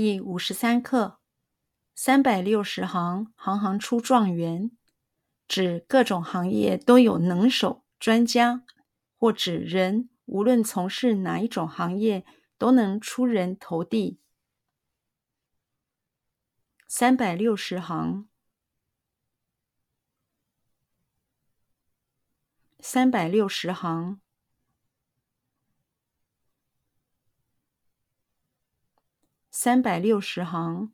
第五十三课：三百六十行，行行出状元，指各种行业都有能手、专家，或指人无论从事哪一种行业，都能出人头地。三百六十行，三百六十行。三百六十行，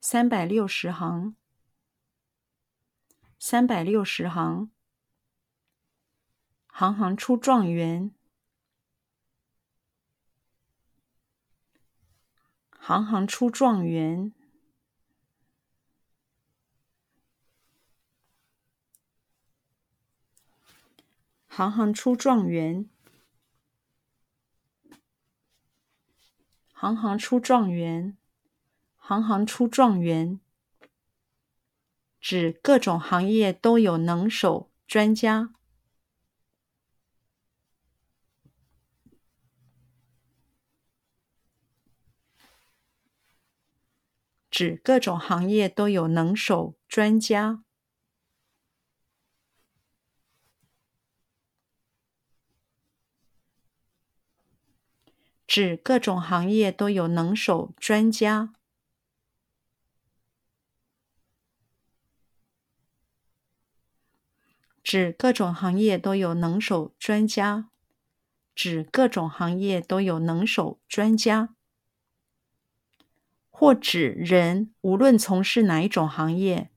三百六十行，三百六十行，行行出状元，行行出状元，行行出状元。行行出状元，行行出状元，指各种行业都有能手、专家。指各种行业都有能手、专家。指各种行业都有能手、专家。指各种行业都有能手、专家。指各种行业都有能手、专家。或指人无论从事哪一种行业。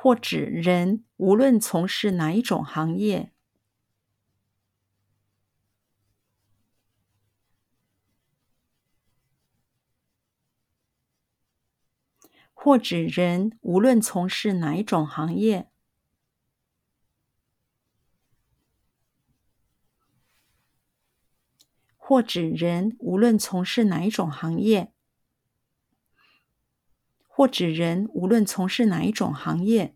或指人无论从事哪一种行业，或指人无论从事哪一种行业，或指人无论从事哪一种行业。或指人无论从事哪一种行业，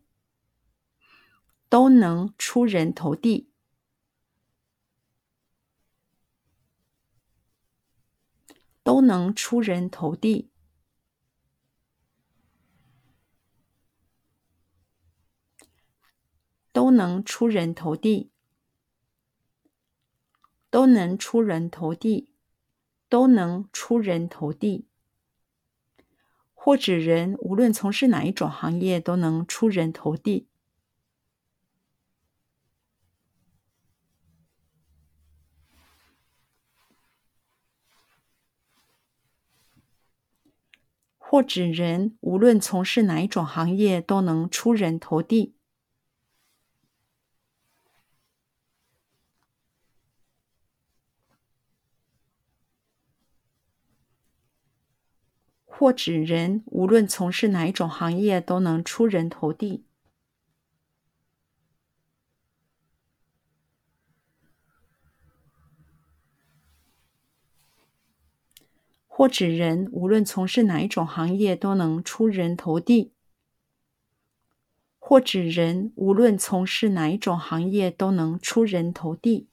都能出人头地，都能出人头地，都能出人头地，都能出人头地，都能出人头地。或指人无论从事哪一种行业，都能出人头地。或指人无论从事哪一种行业，都能出人头地。或指人无论从事哪一种行业，都能出人头地。或指人无论从事哪一种行业，都能出人头地。或指人无论从事哪一种行业，都能出人头地。